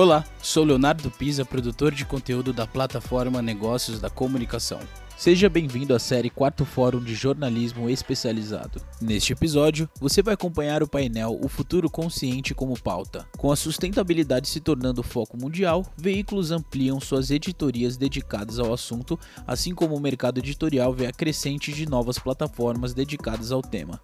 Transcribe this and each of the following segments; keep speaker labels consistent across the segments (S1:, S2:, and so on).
S1: Olá, sou Leonardo Pisa, produtor de conteúdo da plataforma Negócios da Comunicação. Seja bem-vindo à série Quarto Fórum de Jornalismo Especializado. Neste episódio, você vai acompanhar o painel O Futuro Consciente como pauta. Com a sustentabilidade se tornando foco mundial, veículos ampliam suas editorias dedicadas ao assunto, assim como o mercado editorial vê a crescente de novas plataformas dedicadas ao tema.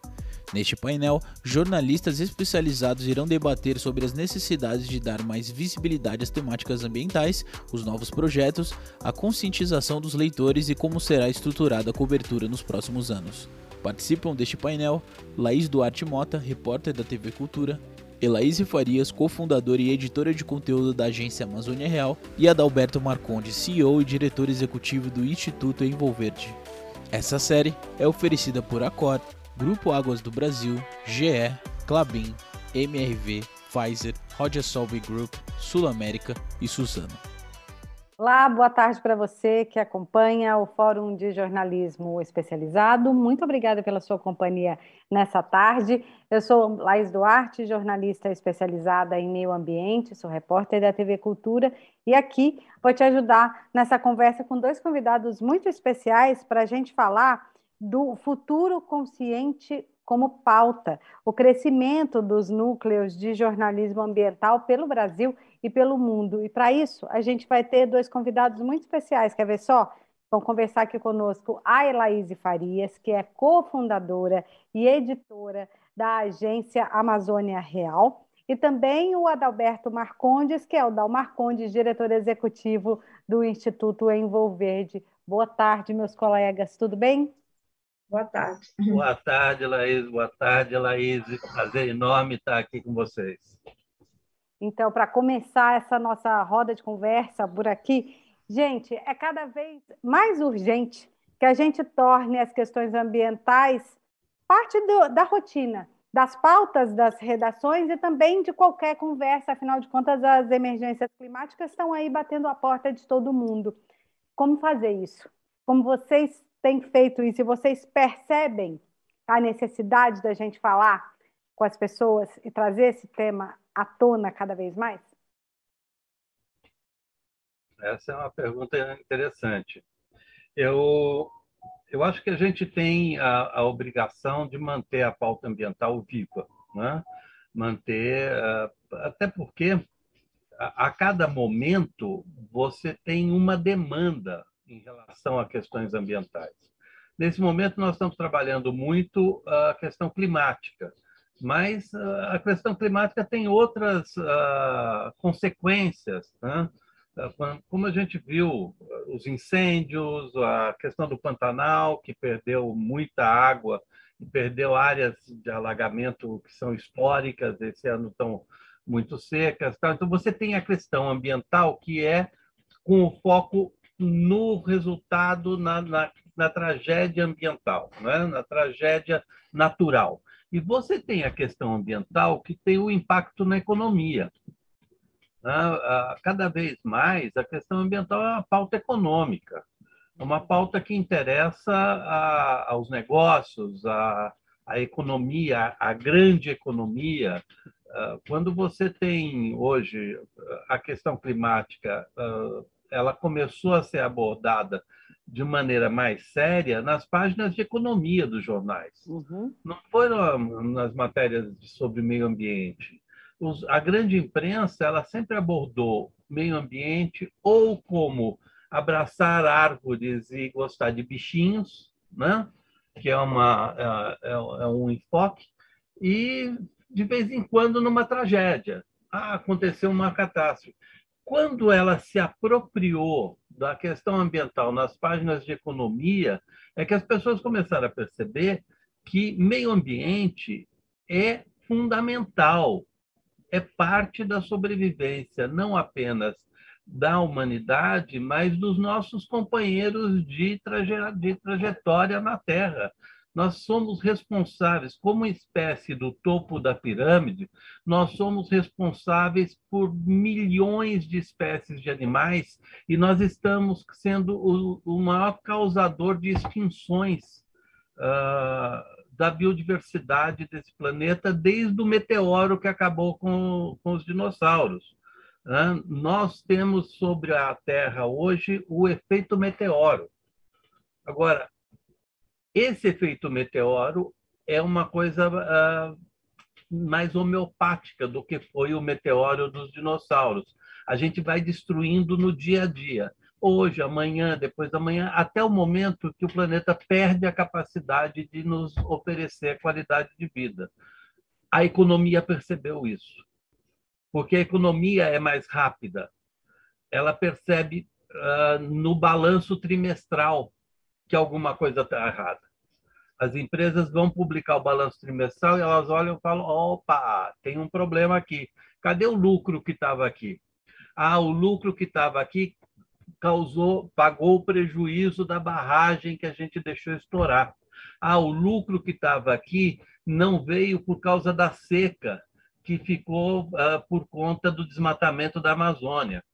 S1: Neste painel, jornalistas especializados irão debater sobre as necessidades de dar mais visibilidade às temáticas ambientais, os novos projetos, a conscientização dos leitores e como será estruturada a cobertura nos próximos anos. Participam deste painel Laís Duarte Mota, repórter da TV Cultura, Elaíse Farias, cofundadora e editora de conteúdo da agência Amazônia Real, e Adalberto Marconde, CEO e diretor executivo do Instituto Envolverde. Essa série é oferecida por Acor, Grupo Águas do Brasil, GE, Clabin, MRV, Pfizer, Roger Solvay Group, Sul América e Suzano.
S2: Olá, boa tarde para você que acompanha o Fórum de Jornalismo Especializado. Muito obrigada pela sua companhia nessa tarde. Eu sou Laís Duarte, jornalista especializada em meio ambiente, sou repórter da TV Cultura e aqui vou te ajudar nessa conversa com dois convidados muito especiais para a gente falar do futuro consciente como pauta, o crescimento dos núcleos de jornalismo ambiental pelo Brasil e pelo mundo. E para isso, a gente vai ter dois convidados muito especiais. Quer ver só? Vão conversar aqui conosco a Elaíse Farias, que é cofundadora e editora da agência Amazônia Real, e também o Adalberto Marcondes, que é o Dal Marcondes, diretor executivo do Instituto Envolverde. Boa tarde, meus colegas, tudo bem?
S3: Boa tarde. Boa tarde, Laís. Boa tarde, Laís. Prazer enorme estar aqui com vocês.
S2: Então, para começar essa nossa roda de conversa por aqui, gente, é cada vez mais urgente que a gente torne as questões ambientais parte do, da rotina, das pautas das redações e também de qualquer conversa. Afinal de contas, as emergências climáticas estão aí batendo a porta de todo mundo. Como fazer isso? Como vocês tem feito isso e vocês percebem a necessidade da gente falar com as pessoas e trazer esse tema à tona cada vez mais?
S3: Essa é uma pergunta interessante. Eu, eu acho que a gente tem a, a obrigação de manter a pauta ambiental viva, né? manter, uh, até porque a, a cada momento você tem uma demanda em relação a questões ambientais. Nesse momento, nós estamos trabalhando muito a questão climática, mas ah, a questão climática tem outras uh, consequências. Né? Ah, como a gente viu, os incêndios, a questão do Pantanal, que perdeu muita água e perdeu áreas de alagamento que são históricas, esse ano estão muito secas. Então, você tem a questão ambiental, que é com o foco no resultado, na, na, na tragédia ambiental, né? na tragédia natural. E você tem a questão ambiental que tem o impacto na economia. Né? Cada vez mais, a questão ambiental é uma pauta econômica, é uma pauta que interessa a, aos negócios, à, à economia, à grande economia. Ah, quando você tem hoje a questão climática ah, ela começou a ser abordada de maneira mais séria nas páginas de economia dos jornais. Uhum. Não foram nas matérias sobre meio ambiente. Os, a grande imprensa ela sempre abordou meio ambiente ou como abraçar árvores e gostar de bichinhos, né? que é, uma, é, é, é um enfoque, e de vez em quando numa tragédia. Ah, aconteceu uma catástrofe quando ela se apropriou da questão ambiental nas páginas de economia, é que as pessoas começaram a perceber que meio ambiente é fundamental, é parte da sobrevivência, não apenas da humanidade, mas dos nossos companheiros de, trajetória na Terra nós somos responsáveis, como espécie do topo da pirâmide, nós somos responsáveis por milhões de espécies de animais e nós estamos sendo o, o maior causador de extinções uh, da biodiversidade desse planeta desde o meteoro que acabou com, com os dinossauros. Né? Nós temos sobre a Terra hoje o efeito meteoro. Agora, esse efeito meteoro é uma coisa uh, mais homeopática do que foi o meteoro dos dinossauros. A gente vai destruindo no dia a dia. Hoje, amanhã, depois da manhã, até o momento que o planeta perde a capacidade de nos oferecer qualidade de vida. A economia percebeu isso porque a economia é mais rápida. Ela percebe uh, no balanço trimestral que alguma coisa está errada. As empresas vão publicar o balanço trimestral e elas olham e falam: opa, tem um problema aqui. Cadê o lucro que estava aqui? Ah, o lucro que estava aqui causou, pagou o prejuízo da barragem que a gente deixou estourar. Ah, o lucro que estava aqui não veio por causa da seca que ficou uh, por conta do desmatamento da Amazônia.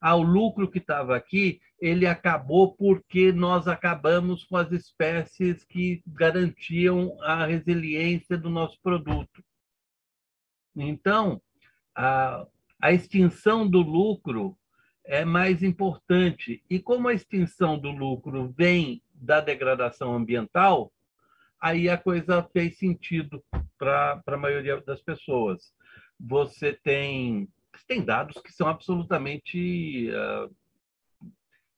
S3: Ah, o lucro que estava aqui, ele acabou porque nós acabamos com as espécies que garantiam a resiliência do nosso produto. Então, a, a extinção do lucro é mais importante. E como a extinção do lucro vem da degradação ambiental, aí a coisa fez sentido para a maioria das pessoas você tem, tem dados que são absolutamente, uh,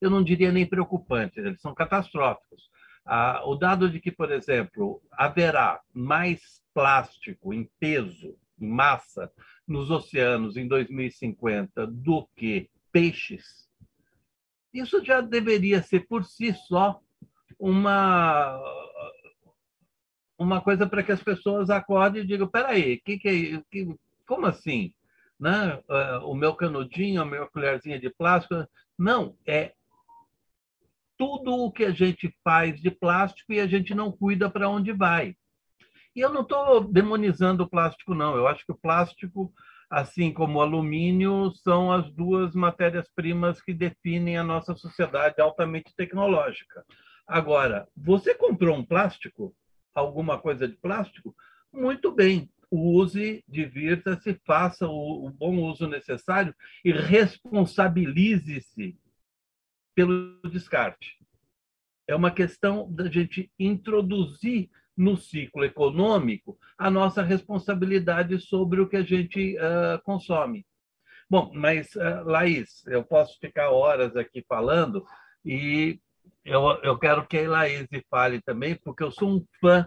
S3: eu não diria nem preocupantes, eles são catastróficos. Uh, o dado de que, por exemplo, haverá mais plástico em peso, em massa, nos oceanos em 2050 do que peixes, isso já deveria ser por si só uma uma coisa para que as pessoas acordem e digam: peraí, que que é, que, como assim? Né? É, o meu canudinho, a minha colherzinha de plástico. Não, é tudo o que a gente faz de plástico e a gente não cuida para onde vai. E eu não estou demonizando o plástico, não. Eu acho que o plástico, assim como o alumínio, são as duas matérias-primas que definem a nossa sociedade altamente tecnológica. Agora, você comprou um plástico, alguma coisa de plástico? Muito bem use, divirta-se, faça o, bom uso necessário e responsabilize-se pelo descarte. É uma questão da gente introduzir no ciclo econômico a nossa responsabilidade sobre o que a gente uh, consome. Bom, mas, uh, Laís, eu posso ficar horas aqui falando e eu, eu quero que a Laís fale também, porque eu sou um fã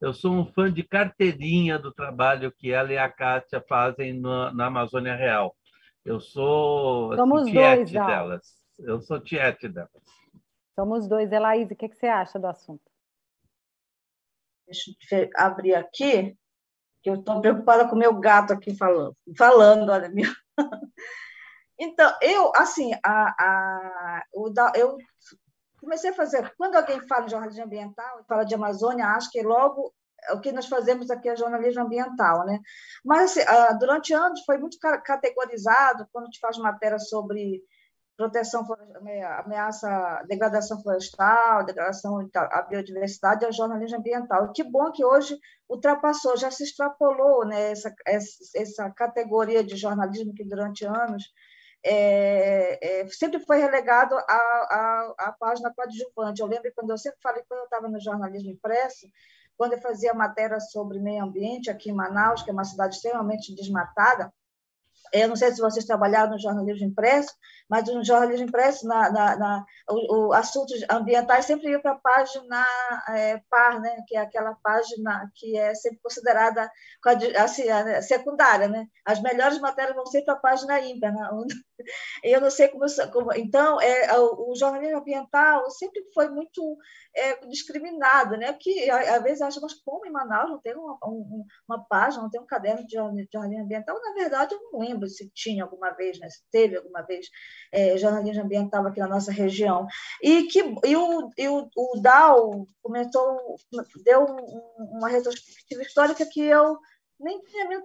S3: eu sou um fã de carteirinha do trabalho que ela e a Kátia fazem na, na Amazônia Real. Eu sou
S2: assim, Somos tiete
S3: dois, delas. Eu sou tiete delas.
S2: Somos dois. Elaíse, o que, que você acha do assunto?
S4: Deixa eu abrir aqui, que eu estou preocupada com o meu gato aqui falando. Falando, olha, meu... Então, eu, assim, a, a, eu comecei a fazer. Quando alguém fala em jornalismo ambiental, fala de Amazônia, acho que logo o que nós fazemos aqui é jornalismo ambiental, né? Mas assim, ah, durante anos foi muito categorizado quando a gente faz matéria sobre proteção ameaça degradação florestal, degradação da biodiversidade, é jornalismo ambiental. Que bom que hoje ultrapassou, já se extrapolou, né? Essa, essa categoria de jornalismo que durante anos é, é, sempre foi relegado à, página coadjuvante. Eu lembro quando eu sempre falei, quando eu estava no jornalismo impresso, quando eu fazia matéria sobre meio ambiente aqui em Manaus, que é uma cidade extremamente desmatada, eu não sei se vocês trabalharam no jornalismo impresso, mas no jornalismo impresso, na, na, na o, o, assuntos ambientais sempre ia para a página é, par, né? que é aquela página que é sempre considerada assim, secundária. Né? As melhores matérias vão sempre para a página ímpar. Né? Eu não sei como... como então, é, o, o jornalismo ambiental sempre foi muito é, discriminado, né? que às vezes acha, mas como em Manaus não tem uma, um, uma página, não tem um caderno de jornalismo ambiental? Na verdade, eu não lembro se tinha alguma vez, né? se teve alguma vez é, jornalismo ambiental aqui na nossa região. E, que, e, o, e o, o DAO comentou, deu uma retrospectiva histórica que eu nem tinha me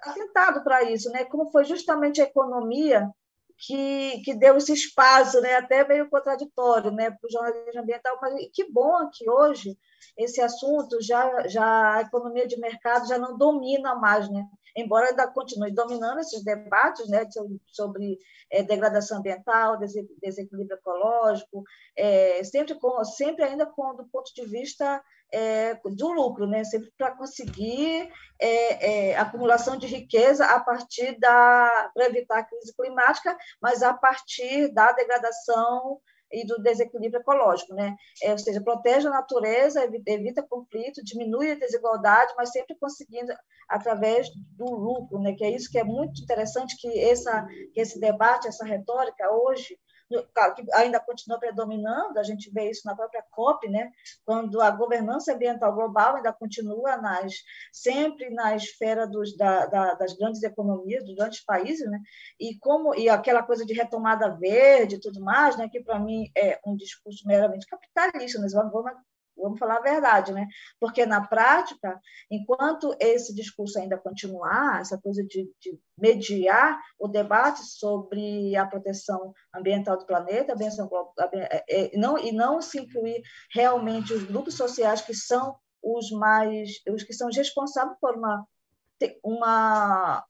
S4: atentado para isso, né? como foi justamente a economia que, que deu esse espaço, né? até meio contraditório né? para o jornalismo ambiental, mas que bom que hoje esse assunto já, já a economia de mercado já não domina mais, né? Embora ainda continue dominando esses debates né, sobre é, degradação ambiental, desequilíbrio ecológico, é, sempre, com, sempre ainda com, do ponto de vista é, do lucro, né? sempre para conseguir é, é, acumulação de riqueza a partir da para evitar a crise climática, mas a partir da degradação e do desequilíbrio ecológico, né? É, ou seja, protege a natureza, evita, conflito, diminui a desigualdade, mas sempre conseguindo através do lucro, né? Que é isso que é muito interessante que essa que esse debate, essa retórica hoje claro que ainda continua predominando, a gente vê isso na própria COP, né? quando a governança ambiental global ainda continua nas, sempre na esfera dos, da, da, das grandes economias, dos grandes países, né? e, como, e aquela coisa de retomada verde e tudo mais, né? que para mim é um discurso meramente capitalista, nós vamos, vamos falar a verdade, né? Porque na prática, enquanto esse discurso ainda continuar, essa coisa de, de mediar o debate sobre a proteção ambiental do planeta, é, é, não, e não se incluir realmente os grupos sociais que são os mais, os que são responsáveis por uma uma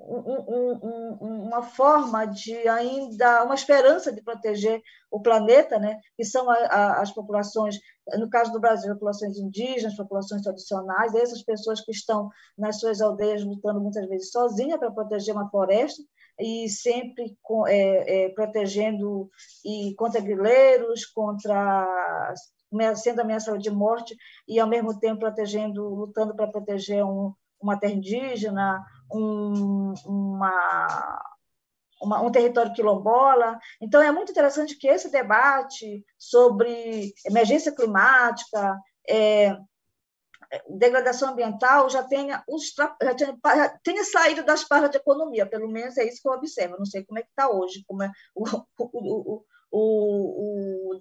S4: um, um, uma forma de ainda, uma esperança de proteger o planeta, né? que são a, a, as populações, no caso do Brasil, populações indígenas, populações tradicionais, essas pessoas que estão nas suas aldeias lutando muitas vezes sozinhas para proteger uma floresta e sempre com, é, é, protegendo e contra grileiros, contra sendo ameaçada de morte e ao mesmo tempo protegendo, lutando para proteger um, uma terra indígena, um, uma, uma, um território quilombola. Então, é muito interessante que esse debate sobre emergência climática, é, degradação ambiental já tenha, já tenha, já tenha saído das parras de economia, pelo menos é isso que eu observo. Não sei como é que está hoje, como é o, o, o, o, o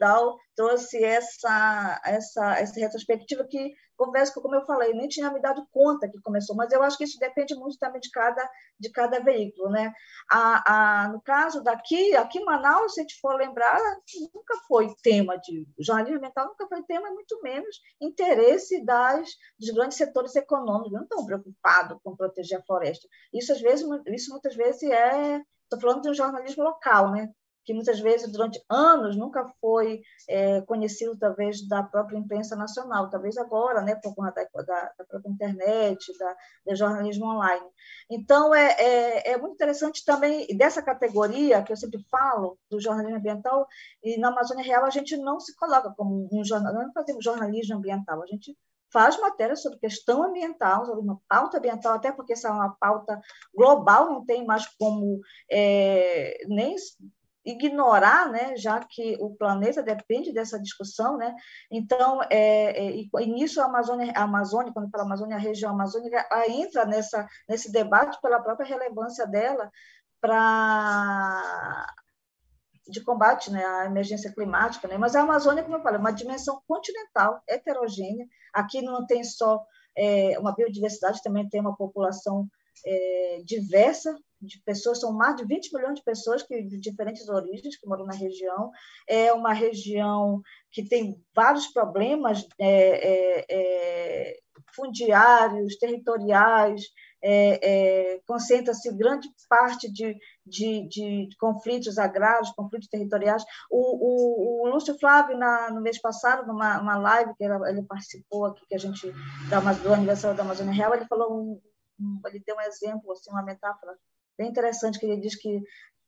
S4: trouxe essa, essa, essa retrospectiva que, confesso que, como eu falei, nem tinha me dado conta que começou, mas eu acho que isso depende muito também de cada, de cada veículo. Né? A, a, no caso daqui, aqui em Manaus, se a gente for lembrar, nunca foi tema de jornalismo ambiental, nunca foi tema, muito menos interesse das, dos grandes setores econômicos, não estão preocupados com proteger a floresta. Isso, às vezes, isso muitas vezes é Estou falando de um jornalismo local, né? Que muitas vezes, durante anos, nunca foi é, conhecido, talvez, da própria imprensa nacional, talvez agora, né, por conta da, da, da própria internet, da, do jornalismo online. Então, é, é, é, muito interessante também, dessa categoria, que eu sempre falo, do jornalismo ambiental, e na Amazônia Real a gente não se coloca como um jornalismo, não fazemos jornalismo ambiental, a gente faz matéria sobre questão ambiental, sobre uma pauta ambiental, até porque essa é uma pauta global, não tem mais como é, nem ignorar, né, já que o planeta depende dessa discussão, né? Então, é, é, e, nisso a Amazônia, a Amazônia, quando fala Amazônia, a região amazônica, entra nessa nesse debate pela própria relevância dela para de combate né, à emergência climática, né? mas a Amazônia, como eu falei, é uma dimensão continental, heterogênea. Aqui não tem só é, uma biodiversidade, também tem uma população é, diversa, de pessoas, são mais de 20 milhões de pessoas que, de diferentes origens que moram na região. É uma região que tem vários problemas é, é, é fundiários, territoriais, é, é, concentra-se grande parte de, de, de, conflitos agrários, conflitos territoriais. O, o, o Lúcio Flávio, na, no mês passado, numa uma live que ele, ele participou aqui, que a gente, da, do aniversário da Amazônia Real, ele falou um, um, ele deu um exemplo, assim, uma metáfora bem interessante, que ele diz que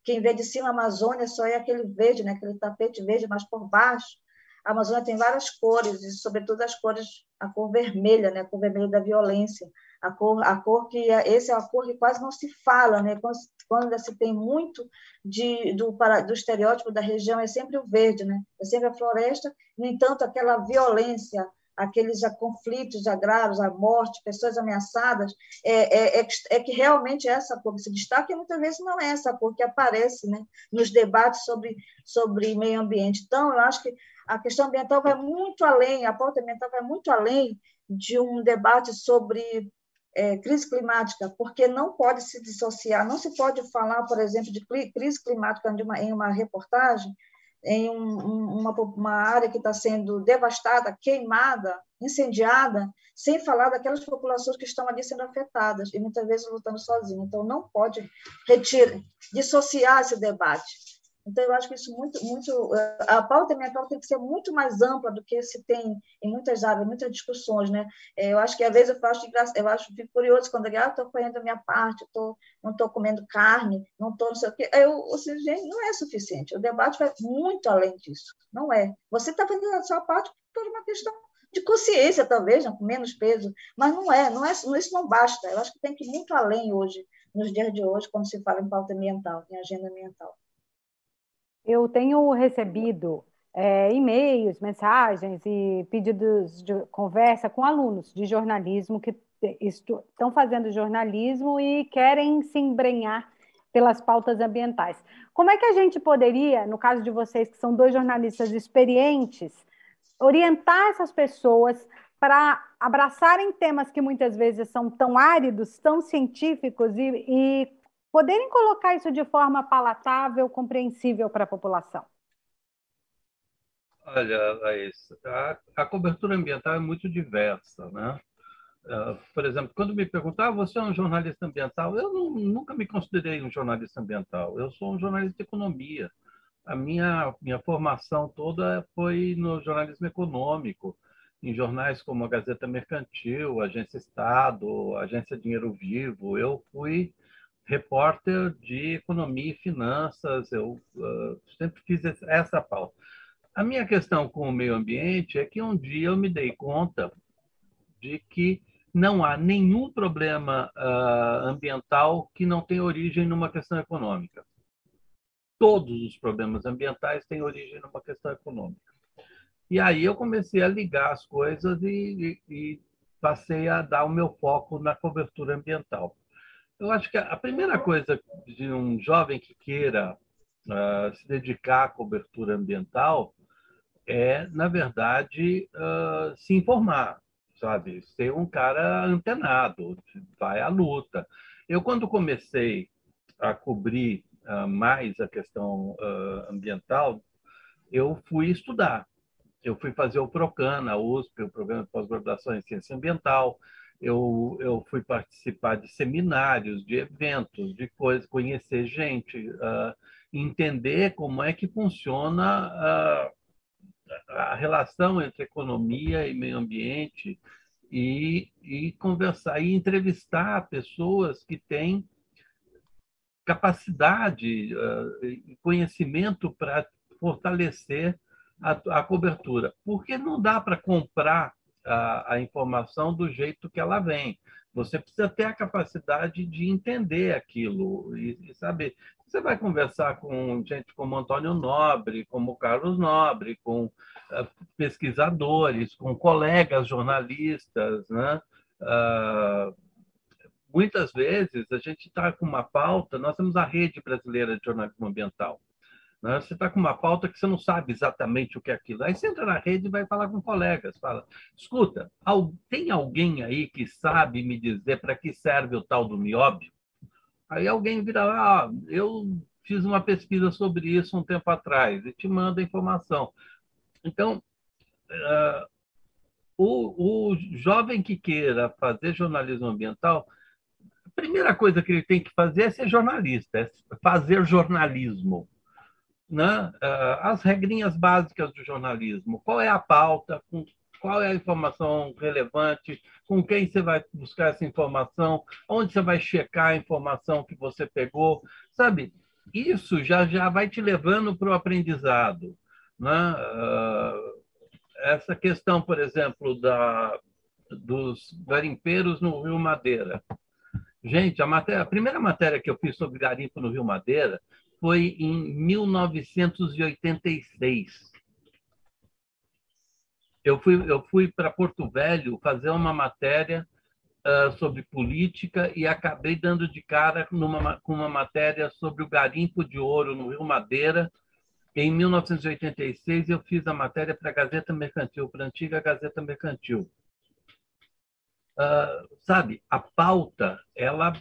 S4: quem vê de cima a Amazônia só é aquele verde, né? aquele tapete verde, mas por baixo a Amazônia tem várias cores, e sobretudo as cores, a cor vermelha, né? a cor vermelha da violência, a cor, a cor que é, esse é a cor que quase não se fala, né? Quando, quando se tem muito de, do, do estereótipo da região é sempre o verde, né? É sempre a floresta. No entanto, aquela violência, aqueles conflitos agrários, a morte, pessoas ameaçadas, é, é, é, é, que realmente é essa cor se destaca e muitas vezes não é essa cor que aparece né, nos debates sobre, sobre meio ambiente. Então, eu acho que a questão ambiental vai muito além, a pauta ambiental vai muito além de um debate sobre é, crise climática, porque não pode se dissociar, não se pode falar, por exemplo, de crise climática em uma, em uma reportagem em um, uma, uma área que está sendo devastada, queimada, incendiada, sem falar daquelas populações que estão ali sendo afetadas e muitas vezes lutando sozinhas. Então, não pode retirar, dissociar esse debate. Então, eu acho que isso muito, muito a pauta ambiental tem que ser muito mais ampla do que se tem em muitas áreas, muitas discussões, né? É, eu acho que às vezes eu faço eu acho fico curioso quando eu ah, estou fazendo a minha parte, tô, não estou comendo carne, não estou não sei o quê. Eu, assim, gente, não é suficiente. O debate vai muito além disso. Não é. Você está fazendo a sua parte por uma questão de consciência, talvez, com menos peso, mas não é, não é, isso não basta. Eu acho que tem que ir muito além hoje, nos dias de hoje, quando se fala em pauta ambiental, em agenda ambiental.
S2: Eu tenho recebido é, e-mails, mensagens e pedidos de conversa com alunos de jornalismo que estão fazendo jornalismo e querem se embrenhar pelas pautas ambientais. Como é que a gente poderia, no caso de vocês que são dois jornalistas experientes, orientar essas pessoas para abraçarem temas que muitas vezes são tão áridos, tão científicos e, e poderem colocar isso de forma palatável, compreensível para a população?
S3: Olha, Laís, a, a, cobertura ambiental é muito diversa, né? Uh, por exemplo, quando me perguntar, ah, você é um jornalista ambiental? Eu não, nunca me considerei um jornalista ambiental. Eu sou um jornalista de economia. A minha minha formação toda foi no jornalismo econômico, em jornais como a Gazeta Mercantil, Agência Estado, Agência Dinheiro Vivo. Eu fui repórter de economia e finanças, eu uh, sempre fiz essa pauta. A minha questão com o meio ambiente é que um dia eu me dei conta de que não há nenhum problema uh, ambiental que não tenha origem numa questão econômica. Todos os problemas ambientais têm origem numa questão econômica. E aí eu comecei a ligar as coisas e, e, e passei a dar o meu foco na cobertura ambiental. Eu acho que a primeira coisa de um jovem que queira uh, se dedicar à cobertura ambiental é, na verdade, uh, se informar, sabe? Ser um cara antenado, vai à luta. Eu, quando comecei a cobrir uh, mais a questão ambiental, eu fui estudar. Eu fui fazer o PROCAN, na USP, o Programa de Pós-Graduação em Ciência Ambiental eu, eu fui participar de seminários, de eventos, de coisas, conhecer gente, uh, entender como é que funciona uh, a relação entre economia e meio ambiente e, e conversar e entrevistar pessoas que têm capacidade uh, e conhecimento para fortalecer a, a cobertura. Porque não dá para comprar a, a informação do jeito que ela vem. Você precisa ter a capacidade de entender aquilo e, e, saber. Você vai conversar com gente como Antônio Nobre, como Carlos Nobre, com uh, pesquisadores, com colegas jornalistas, né? Uh, muitas vezes a gente está com uma pauta. Nós temos a rede brasileira de jornalismo ambiental. Né? Você está com uma pauta que você não sabe exatamente o que é aquilo. Aí você entra na rede e vai falar com colegas. Fala, escuta, tem alguém aí que sabe me dizer para que serve o tal do mióbio? Aí alguém vira, ah, eu fiz uma pesquisa sobre isso um tempo atrás e te manda a informação. Então, uh, o, o jovem que queira fazer jornalismo ambiental, a primeira coisa que ele tem que fazer é ser jornalista, é fazer jornalismo né, ah, as regrinhas básicas do jornalismo. Qual é a pauta, qual é a informação relevante, com quem você vai buscar essa informação, onde você vai checar a informação que você pegou, sabe? Isso já, já vai te levando para o aprendizado. Né? Ah, essa questão, por exemplo, da, dos garimpeiros no Rio Madeira. Gente, a, matéria, a primeira matéria que eu fiz sobre garimpo no Rio Madeira foi em 1986. Eu fui, eu fui para Porto Velho fazer uma matéria uh, sobre política e acabei dando de cara numa, com uma matéria sobre o garimpo de ouro no Rio Madeira. Em 1986, eu fiz a matéria para a Gazeta Mercantil, para a antiga Gazeta Mercantil. Uh, sabe, a pauta, ela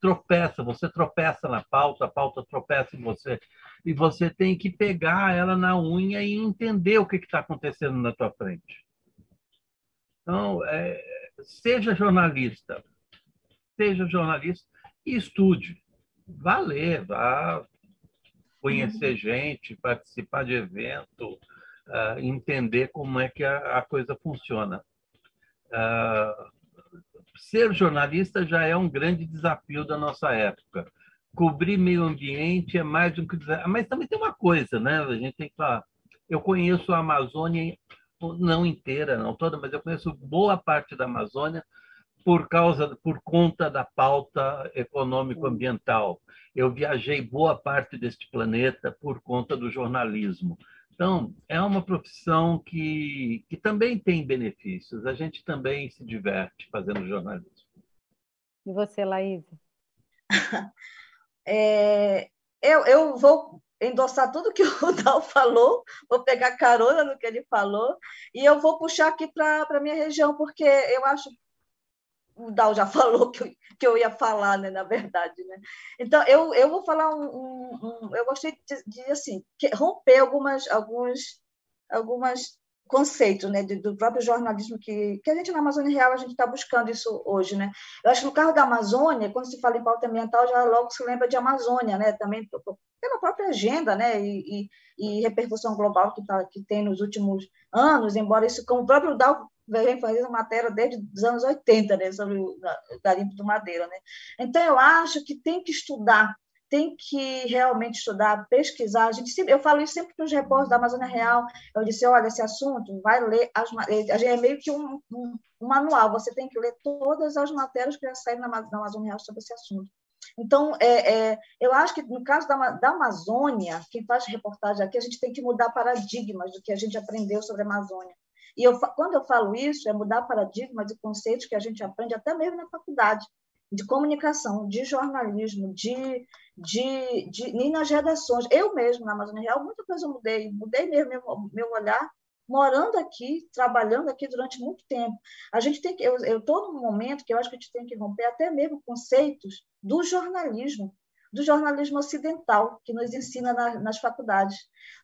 S3: tropeça, você tropeça na pauta, a pauta tropeça em você. e você tem que pegar ela na unha e entender o que está acontecendo na tua frente. Então, é, seja jornalista, seja jornalista e estude. Vá ler, vá conhecer gente, participar de evento, uh, entender como é que a, a coisa funciona. Uh, ser jornalista já é um grande desafio da nossa época. Cobrir meio ambiente é mais do que dizer. Mas também tem uma coisa, né? A gente tem que falar. Eu conheço a Amazônia, não inteira, não toda, mas eu conheço boa parte da Amazônia por causa, por conta da pauta econômico-ambiental. Eu viajei boa parte deste planeta por conta do jornalismo. Então, é uma profissão que, que também tem benefícios. A gente também se diverte fazendo jornalismo.
S2: E você, Laís?
S4: É, eu, eu vou endossar tudo que o Dal falou, vou pegar carona no que ele falou, e eu vou puxar aqui para a minha região, porque eu acho o Dal já falou que eu, que eu ia falar, né, na verdade, né? Então eu, eu vou falar um, um, um eu gostei de, de assim romper algumas alguns algumas conceitos, né, do próprio jornalismo que que a gente na Amazônia Real a gente está buscando isso hoje, né? Eu acho que no carro da Amazônia, quando se fala em pauta ambiental, já logo se lembra de Amazônia, né? Também pela própria agenda, né? E, e, e repercussão global que, tá, que tem nos últimos anos, embora isso, como o próprio Dal vem fazendo matéria desde os anos 80, né, sobre o garimpo do madeira, né? Então eu acho que tem que estudar, tem que realmente estudar, pesquisar. A gente sempre, eu falo isso sempre para os repórteres da Amazônia Real. Eu disse, olha, esse assunto vai ler as, é meio que um, um, um, manual. Você tem que ler todas as matérias que já saíram na, na Amazônia Real sobre esse assunto. Então, é, é, eu acho que no caso da, da Amazônia, quem faz reportagem aqui, a gente tem que mudar paradigmas do que a gente aprendeu sobre a Amazônia. E eu, quando eu falo isso, é mudar paradigmas e conceitos que a gente aprende até mesmo na faculdade, de comunicação, de jornalismo, de, de, de e nas redações. Eu mesmo, na Amazônia Real, muita coisa eu mudei, mudei mesmo meu, meu olhar, morando aqui, trabalhando aqui durante muito tempo. A gente tem que, eu estou num momento que eu acho que a gente tem que romper até mesmo conceitos do jornalismo, do jornalismo ocidental, que nos ensina na, nas faculdades.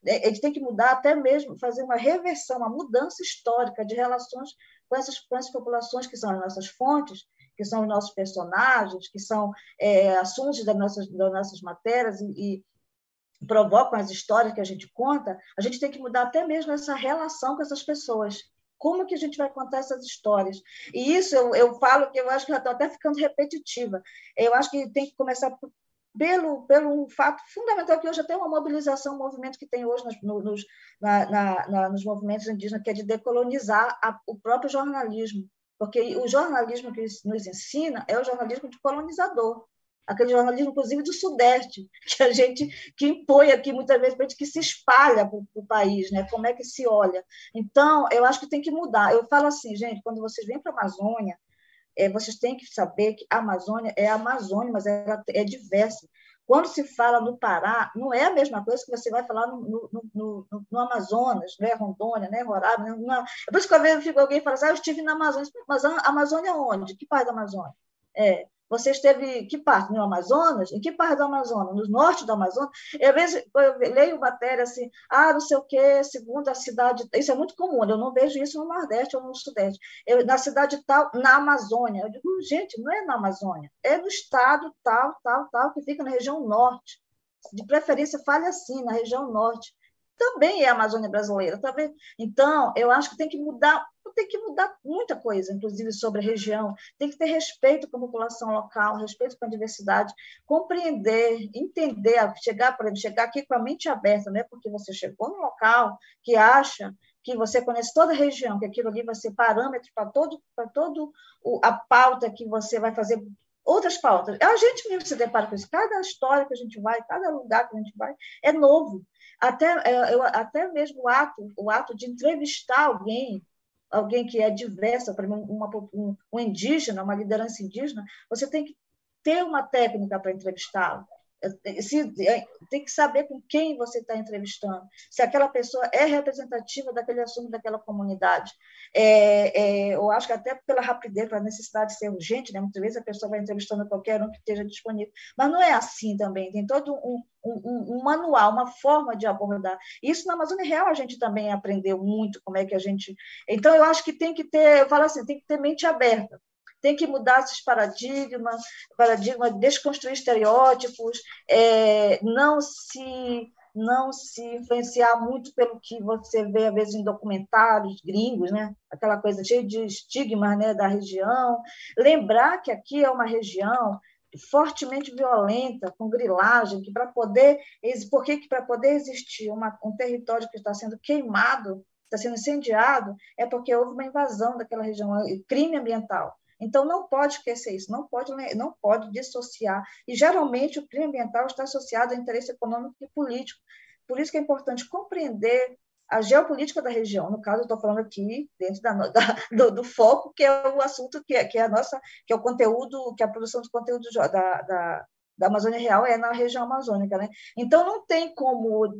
S4: É, Ele tem que mudar até mesmo, fazer uma reversão, uma mudança histórica de relações com essas, com essas populações que são as nossas fontes, que são os nossos personagens, que são é, assuntos das nossas, das nossas matérias e, e provocam as histórias que a gente conta, a gente tem que mudar até mesmo essa relação com essas pessoas. Como que a gente vai contar essas histórias? E isso eu, eu falo que eu acho que já estou até ficando repetitiva. Eu acho que tem que começar pelo, pelo fato fundamental que hoje até uma mobilização, um movimento que tem hoje nos, nos, na, na, na, nos movimentos indígenas, que é de decolonizar a, o próprio jornalismo, porque o jornalismo que nos ensina é o jornalismo de colonizador, aquele jornalismo, inclusive, do Sudeste, que a gente que impõe aqui muitas vezes para que se espalha para o país, né? como é que se olha. Então, eu acho que tem que mudar. Eu falo assim, gente, quando vocês vêm para a Amazônia, é, vocês têm que saber que a Amazônia é a Amazônia, mas ela é diversa. Quando se fala no Pará, não é a mesma coisa que você vai falar no, no, no, no Amazonas, né? Rondônia, né? Roraima. Não, é por isso que eu vejo alguém fala assim, ah, eu estive na Amazônia. Mas a Amazônia onde? Que parte da Amazônia? É, você esteve que parte? No Amazonas? Em que parte do Amazonas? No norte do Amazonas? Eu, vezes, eu leio matéria assim, ah, não sei o quê, segundo a cidade. Isso é muito comum, eu não vejo isso no Nordeste ou no Sudeste. Eu, na cidade tal, na Amazônia. Eu digo, gente, não é na Amazônia, é no estado tal, tal, tal, que fica na região norte. De preferência, fale assim, na região norte também é a Amazônia brasileira, tá vendo? Então, eu acho que tem que mudar, tem que mudar muita coisa, inclusive sobre a região. Tem que ter respeito com a população local, respeito com a diversidade, compreender, entender, chegar, exemplo, chegar aqui com a mente aberta, não é porque você chegou no local que acha que você conhece toda a região, que aquilo ali vai ser parâmetro para todo, para todo o, a pauta que você vai fazer outras pautas. A gente mesmo se depara com isso. Cada história que a gente vai, cada lugar que a gente vai, é novo. Até, é, eu, até mesmo o ato, o ato de entrevistar alguém, alguém que é diversa, para uma, um, um indígena, uma liderança indígena, você tem que ter uma técnica para entrevistá-lo. Se, tem que saber com quem você está entrevistando, se aquela pessoa é representativa daquele assunto daquela comunidade. É, é, eu acho que até pela rapidez, pela necessidade de ser urgente, né? muitas vezes a pessoa vai entrevistando qualquer um que esteja disponível, mas não é assim também, tem todo um, um, um manual, uma forma de abordar. Isso na Amazônia Real a gente também aprendeu muito como é que a gente... Então, eu acho que tem que ter, eu falo assim, tem que ter mente aberta, tem que mudar esses paradigmas, paradigma, desconstruir estereótipos, é, não se não se influenciar muito pelo que você vê, às vezes, em documentários gringos, né? aquela coisa cheia de estigmas né, da região. Lembrar que aqui é uma região fortemente violenta, com grilagem, que para poder, porque para poder existir uma, um território que está sendo queimado, está sendo incendiado, é porque houve uma invasão daquela região, crime ambiental. Então, não pode esquecer isso, não pode, não pode dissociar. E, geralmente, o crime ambiental está associado a interesse econômico e político. Por isso que é importante compreender a geopolítica da região. No caso, estou falando aqui dentro da, da, do, do, foco, que é o assunto que é, que é a nossa, que é o conteúdo, que é a produção de conteúdo da, da, da Amazônia Real é na região amazônica. Né? Então, não tem como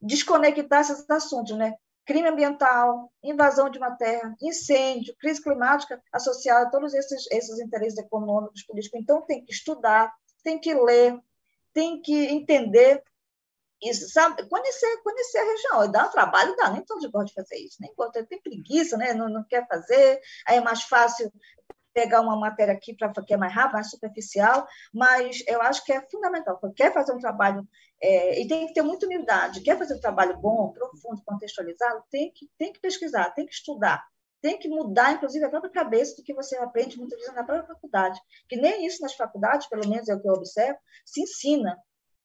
S4: desconectar esses assuntos, né? Crime ambiental, invasão de uma terra, incêndio, crise climática associada a todos esses, esses interesses econômicos, políticos. Então, tem que estudar, tem que ler, tem que entender isso, sabe? Conhecer, conhecer a região. Dá um trabalho, dá, nem todos gostam de fazer isso, nem gostam, tem preguiça, né? não, não quer fazer, aí é mais fácil pegar uma matéria aqui para que é mais rápido, mais superficial, mas eu acho que é fundamental. Quer fazer um trabalho é, e tem que ter muita humildade. Quer fazer um trabalho bom, profundo, contextualizado, tem que tem que pesquisar, tem que estudar, tem que mudar, inclusive, a própria cabeça do que você aprende muitas vezes na própria faculdade. Que nem isso nas faculdades, pelo menos é o que eu observo, se ensina.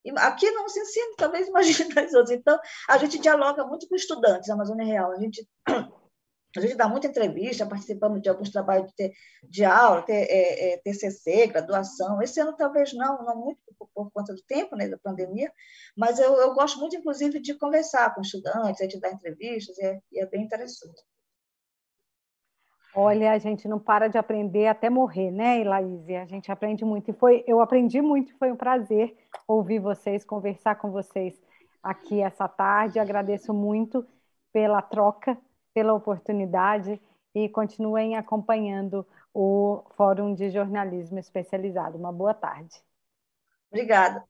S4: E aqui não se ensina, talvez imagine nas outras. Então, a gente dialoga muito com estudantes da Amazônia Real. A gente a gente dá muita entrevista, participamos de alguns trabalhos de, de aula, ter, é, é, TCC, graduação. Esse ano talvez não, não muito por, por conta do tempo, né, da pandemia, mas eu, eu, gosto muito, inclusive, de conversar com estudantes, de dar entrevistas, e é, e é bem interessante.
S2: Olha, a gente não para de aprender até morrer, né, Elaís? A gente aprende muito. E foi, eu aprendi muito, foi um prazer ouvir vocês, conversar com vocês aqui essa tarde. Agradeço muito pela troca pela oportunidade e continuem acompanhando o Fórum de Jornalismo Especializado. Uma boa tarde.
S4: Obrigada.